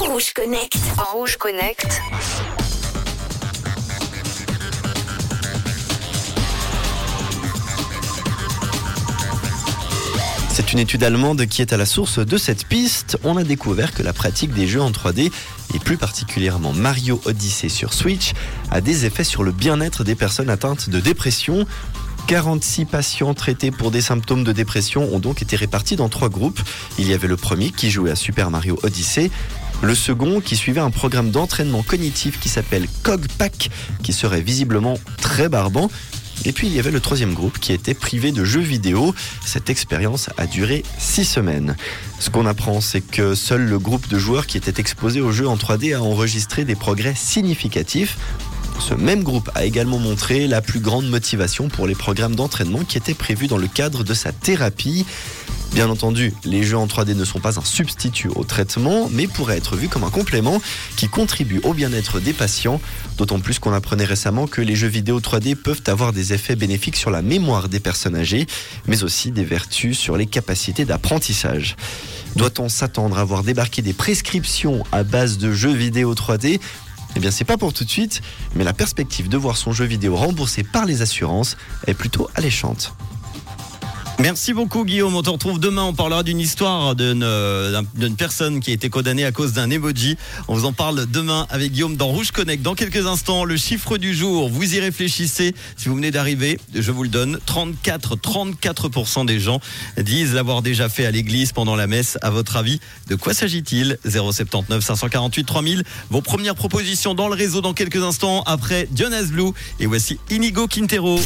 Rouge Connect. Rouge Connect. C'est une étude allemande qui est à la source de cette piste. On a découvert que la pratique des jeux en 3D, et plus particulièrement Mario Odyssey sur Switch, a des effets sur le bien-être des personnes atteintes de dépression. 46 patients traités pour des symptômes de dépression ont donc été répartis dans trois groupes. Il y avait le premier qui jouait à Super Mario Odyssey, le second qui suivait un programme d'entraînement cognitif qui s'appelle CogPack, qui serait visiblement très barbant. Et puis il y avait le troisième groupe qui était privé de jeux vidéo. Cette expérience a duré six semaines. Ce qu'on apprend, c'est que seul le groupe de joueurs qui était exposé aux jeux en 3D a enregistré des progrès significatifs. Ce même groupe a également montré la plus grande motivation pour les programmes d'entraînement qui étaient prévus dans le cadre de sa thérapie. Bien entendu, les jeux en 3D ne sont pas un substitut au traitement, mais pourraient être vus comme un complément qui contribue au bien-être des patients, d'autant plus qu'on apprenait récemment que les jeux vidéo 3D peuvent avoir des effets bénéfiques sur la mémoire des personnes âgées, mais aussi des vertus sur les capacités d'apprentissage. Doit-on s'attendre à voir débarquer des prescriptions à base de jeux vidéo 3D eh bien, c'est pas pour tout de suite, mais la perspective de voir son jeu vidéo remboursé par les assurances est plutôt alléchante. Merci beaucoup Guillaume, on te retrouve demain, on parlera d'une histoire d'une euh, d'une personne qui a été condamnée à cause d'un emoji. On vous en parle demain avec Guillaume dans Rouge Connect. Dans quelques instants, le chiffre du jour, vous y réfléchissez. Si vous venez d'arriver, je vous le donne, 34, 34% des gens disent l'avoir déjà fait à l'église pendant la messe. À votre avis, de quoi s'agit-il? 079 548 3000. Vos premières propositions dans le réseau dans quelques instants après Jonas Blue et voici Inigo Quintero.